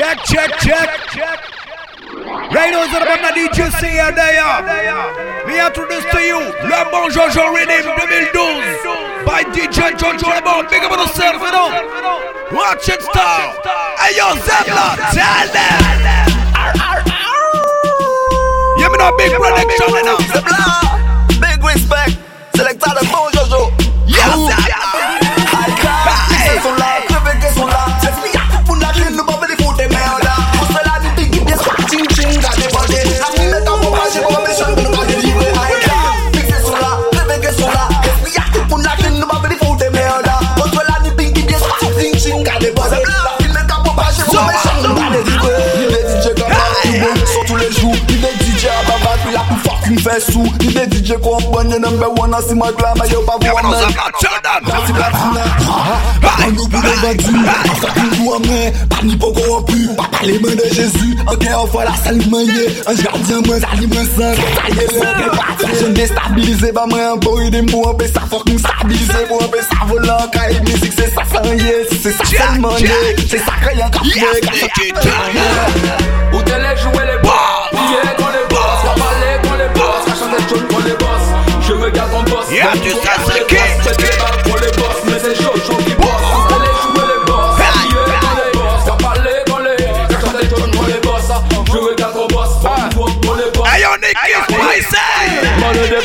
Check, check, check, check. Right now, c'est le DJ C-AIR d'ailleurs. Me introduce to you le bon Jojo Riddim 2012 by DJ Jojo Le Bon. Big up on yourself, you know. Watch it, star. Hey, yo, Zebla, tell them. Yeah, me know big production, you know. Big respect. Selecta le bon sou Di de DJ kompany Number one a si ma glama Yo pa vwa men Dansi platina An nou pou devandu An sa pou vwa men Pa ni pou korompu Pa pale men de Jezu Anke an fwa la salman ye. Anj gardien men Zali men san. Sa ye le Ke pati Jen destabilize Ba men an pou ide mou Anpe sa fok mou stabilize. Mou anpe sa volan Ka e mizik se sa san ye. Se sa salman ye. Se sa kreyan kapye Ka sa kapye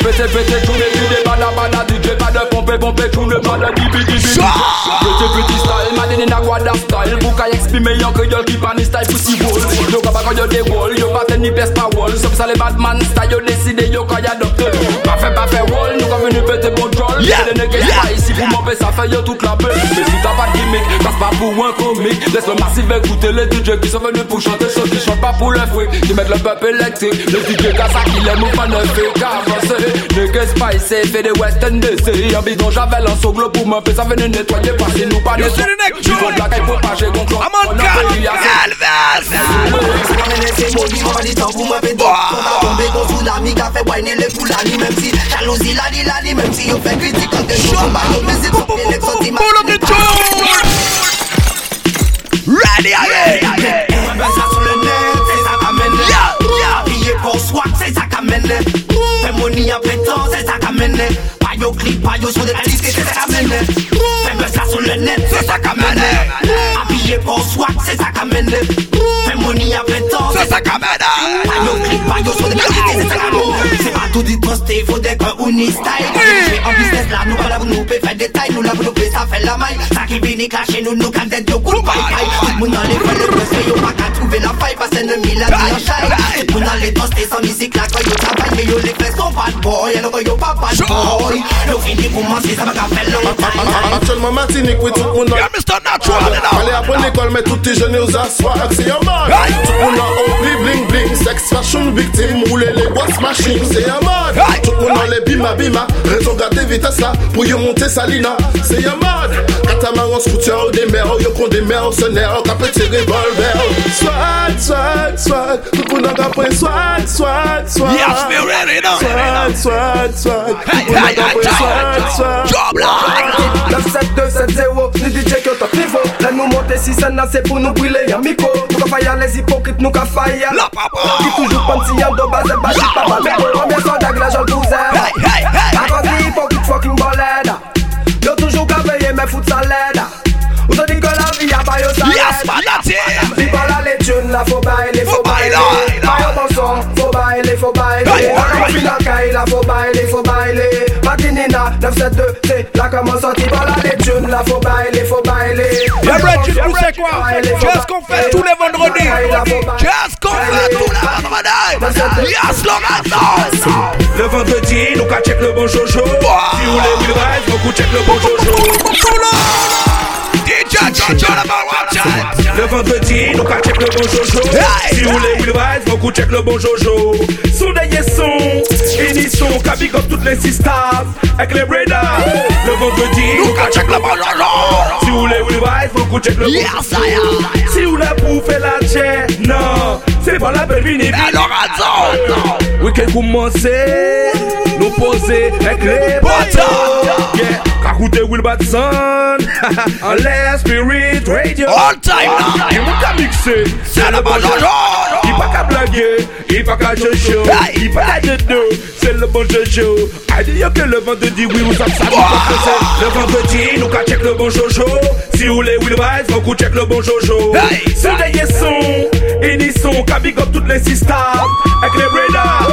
pété pété tourner puis des bana bana DJ pas de pomper pomper tourne pas de dibi dibi Petit petit style madine in a guada style. Exprimer yon que yol qui pan style pussy wall Yo baka yo de wall yo pa ten ni best pa wall Sop sa le badman style yo décide yo ya docteur. Pa fait pa fait wall nous ka venu péter bon Yeah, Les nègres yeah. pas ici pour m'empêcher ça fait yo toute la paix Mais si t'as pas de gimmick passe pas pour un comique. Laisse le massif écouter les DJ qui sont venus pour chanter Ceux qui chantent pas pour le fruit. Qui mettent le peuple électrique. Le DJ Gaza qui les mouvements ne fait qu'avancer Niggas spicy fait des western DC En bidon j'avais un soglo pour m'empêcher ça venait nettoyer. Parce que nous pas des Qui tune? de la caille pour pas j'ai God, Elvis. C'est un maudit, on va du temps pour me péter On sous la miga, fait whiner les Même si jalousie la dit la dit, même si on fait critique Quand t'es chaud, bah yo musique, son pied, les sorties, ma Pull up the tune. Ready again. Un buzz là sur le net, c'est ça qu'amène. Habillé pour swag, c'est ça qu'amène Fais money en pétant, c'est ça qu'amène Pas yo clip, pas yo sur des disques, c'est ça qu'amène Fais buzz là sur le net, c'est ça qu'amène Habillé pour swag, c'est ça qu'amène Fais money en pétant, C'est ça qu'amène. Pas yo clip, pas yo sur des disques, c'est ça qu'amène C'est pas tout dit posté, faut des que uni style En business là, nous pas là pour nous faire des tailles. Nous là pour nous payer, ça fait la maille. Ça qui vient clasher, nous nous quand d'être yo cool bye bye. Tout le monde dans les le mais yo pas qu'à trouver la faille Parce que ennemi la vie en chaille Tout le monde dans les toastés sans musique là quand yo travaille Mais yo les fesses sont bad boy, y'a quand yo pas bad boy. Yo fini pour commencer, ça va qu'à faire long time Actuellement Martinique, oui, tout le monde Yeah, Mr. Natural, you Allez know. après l'école, mais tous tes jeunes aux assoirs, c'est un mode Tout le monde a oubli bling bling, sex fashion victime, rouler les boîtes machine, c'est un mode Tout le monde a les bima bima, raison garder vitesse là, pour y monter Salina, c'est un mode Catamaran, scooter, des mers, yo prend des mercenaires, capé tes revolver Swag, swag, swag, tout le monde a pris swag, swag, swag Yes, me ready now. Swag, swag, swag, Hey, tout le monde hey, a hey, pris swag, hey. swag Job like. 97270, ni DJ qui au top niveau Là nous monter si ça n'a c'est pour nous brûler y'a micro Nous ka faillir les hypocrites, nous ka faillir La papa. Qui toujours pensent en de base et bâche pas mal Mais combien sont d'ag la j'en douze là faut bailler, faut bailler Matinina 972 c'est là comment sortir par là les tunes là faut bailler, faut bailler Yeah, Reggie, tu sais quoi? Qu'est-ce qu'on fait tous les vendredis? Qu'est-ce qu'on fait tous les vendredis? Yes, Lorenzo. Le vendredi, nous qu'à check le bon Jojo Si vous voulez Will Rise, beaucoup check le bon Jojo. DJ Jojo, la watch Le vendredi, nous qu'à check le bon Jojo! Si vous voulez Kou chek le bon Jojo. Son deye son Inisyon ka big up tout les sisters Ek le breda Le vendredi Nou ka chek le bon Jojo. Si vous le will rise Fou kou chek le bon Si ou la pou la che Nan Se pa la pel vini Vini Weekend koumanse Nou pose Ek le bon Jojo yeah. Kakoute Will Batson En l'air Spirit Radio. All time now. Yon mou ka mikse Se le bon jojo. Yon pa ka blage Yon pa ka jojo. Yon pa ka jojo. Se le bon jojo. A di yo ke le vendredi Oui ou sa sa Le vendredi nou ka check le bon jojo. Si ou le Will Batson Fon kou check le bon jojo. Soudeye son Eni son Ka big up tout les sisters. Ek le breda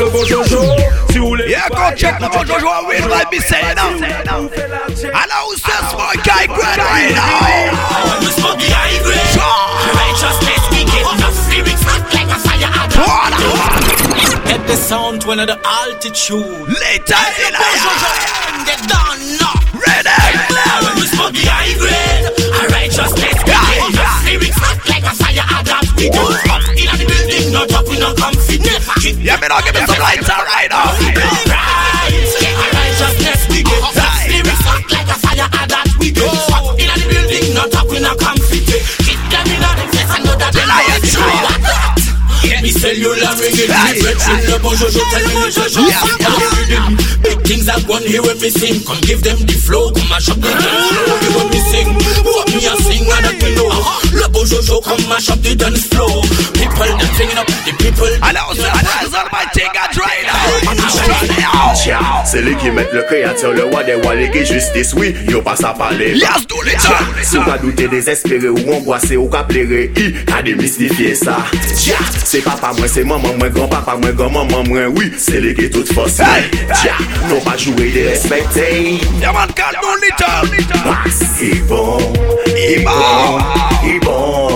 le bon Jojo. Si vous voulez Yeah, go check the bon Jojo and we'll like me saying now And now who's this small guy great right now We smoke the high grade. Righteousness, we get enough lyrics hot like a fire hydrant. Get the sound to another altitude. Later in a Get done now. Ready? When we smoke the high grade, a righteousness, we get enough lyrics hot like a fire hydrant. We don't stop in the building, no drop, we no comfy. Me now give me some lights right now Right, righteousness, we get enough lyrics hot like a fire hydrant. We don't in the building, no drop, we no comfy. Keep them in the face, I know that they know it's true. Me cellular ringing, me veteran, the bon jojo, tell me the jojo. Big things are gone here when me sing, come give them the flow, come mash up the dance floor, you me sing. What me a sing, and that me know. Le bon jojo, come mash up the dance floor. People that singing up, the people. La thing I try now Tja, c'est lui qui met le créateur, le roi des rois, légué justice, oui, yo pas à parler. Yes, do it si ou ka douter désespéré ou angoissé ou ka plaire, i, ka démystifier ça. C'est papa moi, c'est maman moi, grand-papa moi, grand-maman moi, oui, c'est lui qui toute force. Hey, Tja, non pas jouer de respecter. Yeah man, call no little Bass, il bon, Il il bon, il bon.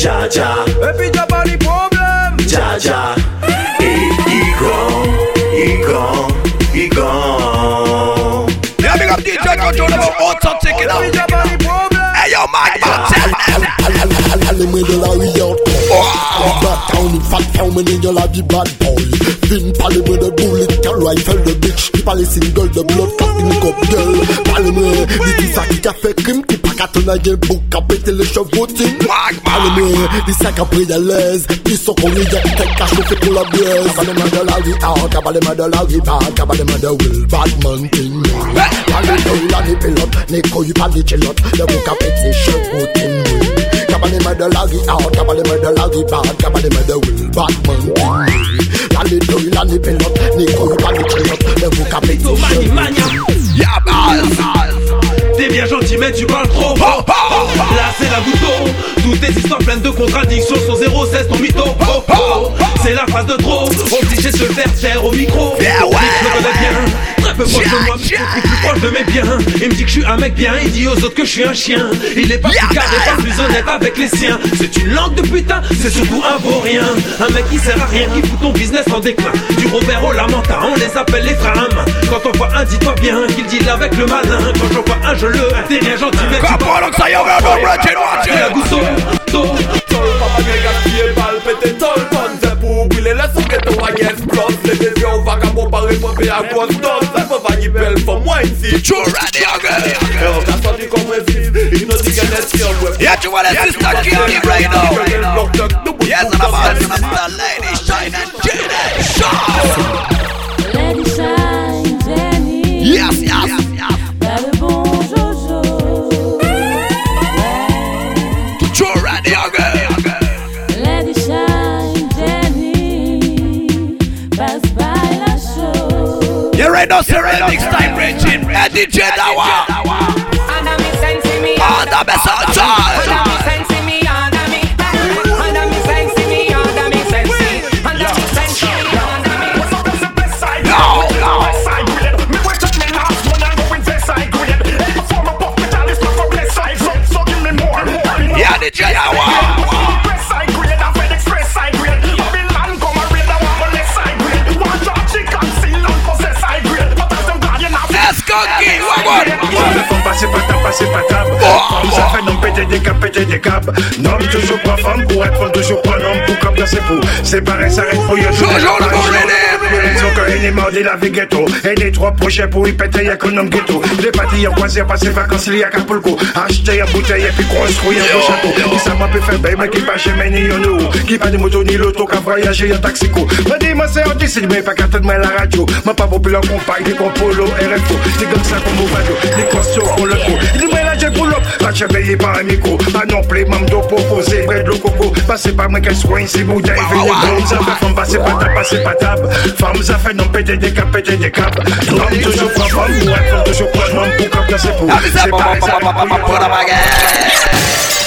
Dja dja, Et puis t'as pas les problèmes dja dja, et il grand, il grand, il grand. Yeah, big up DJ control authentic you know Et puis t'as pas les problèmes Hey yo Mike man, tell them Allez-moi de Bad town, une fat town, mais y'en la vie bad boy. Vin parlez-moi de bullet, car rifle de bitch. Qui parle single de blood, fucking cop girl. Parlez-moi, dis tout ça qui a fait crime, qui pas qu'à ton aïe, bouc, à péter les chevaux, ting. Parlez-moi, dis ça qui a pris à l'aise. Ils sont qu'on y a tête qu'à chauffer pour la braise. Cabalema de la vie out, cabalema de la vie bad, cabalema de Will Batman ting. Parlez-moi, il a des pilotes, Nico, il parle des chilotes. Le bouc à péter shooting will. Cabal him the laggy out, cabal him the laggy bad, cabal him the will bad man. Lally doy, lally pill up, Nico lally chill up, le bouc a big mania, y'a balle T'es bien gentil mais tu parles trop. Oh, oh, oh, Là c'est la goutte Toutes tes histoires pleines de contradictions sont 0, 16 ton mytho. C'est la phrase de trop, obligé de se faire faire au micro. Yeah, ouais, Je me connais bien, très peu proche de moi, mais je suis plus proche de mes biens un mec bien. Il dit aux autres que je suis un chien. Il est pas plus carré, pas plus honnête avec les siens. C'est une langue de putain. C'est surtout un vaurien. Un mec qui sert à rien, qui fout ton business en déclin. Du Robert au Lamanta, on les appelle les frères à main. Quand on voit un, dis-toi bien qu'il deal avec le malin. Quand j'en vois un, je le. T'es rien gentil, mais gaspillé, balle pété, tol, tonne C'est pour brûler la souquette, on va y explose Les déviants vagabonds par répondre à cause d'os Ça peut va y belle for moi ici True radio girl Et on a sorti comme un fils Il nous dit qu'elle est sur Yeah, you want a sister killing right now Yes, and about sister lady shine and shine show. You ready now, sir? Next time, Bridget And Dawa Under me sense me Under me sense. Under Let's go, Passer par ta passer pas table. Femme, ça fait non péter des câbles, péter des câbles. Non, toujours pas femme pour être toujours pas homme pour comme. C'est pareil, ça reste pour y Jean-Jean le bon mort, il avait ghetto. Et les trois projets pour y péter, y'a qu'un homme ghetto. Les pâtis en croisé, passer vacances, il y a pour coup. Acheter un bouteille et puis construire un beau château. Et ça m'a pu faire mais qui pas chez ni yon ou. Qui pas de moto ni l'auto, qu'à voyager en taxi co. Me dis, moi c'est anti, mais pas qu'à te la radio. Ma pas populaire compagne, des compolo, RFO. C'est comme ça qu'on vous radio. Les costauds, on le coup. Il nous mélange pour l'autre. Pas de payé par un micro. Pas non plus, d'eau proposé, vrai de l'eau coco. Passez par moi qu'elle soigne, c'est de Ça fait femme, passez pas table, passez pas table. Femme, ça fait non péter des câbles, péter des câbles. L'homme toujours pas femme, ouais, femme toujours pas pour comme c'est pour. C'est pareil, ça reste pour y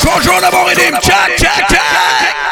Jean-Jean le bon rythme, check, check,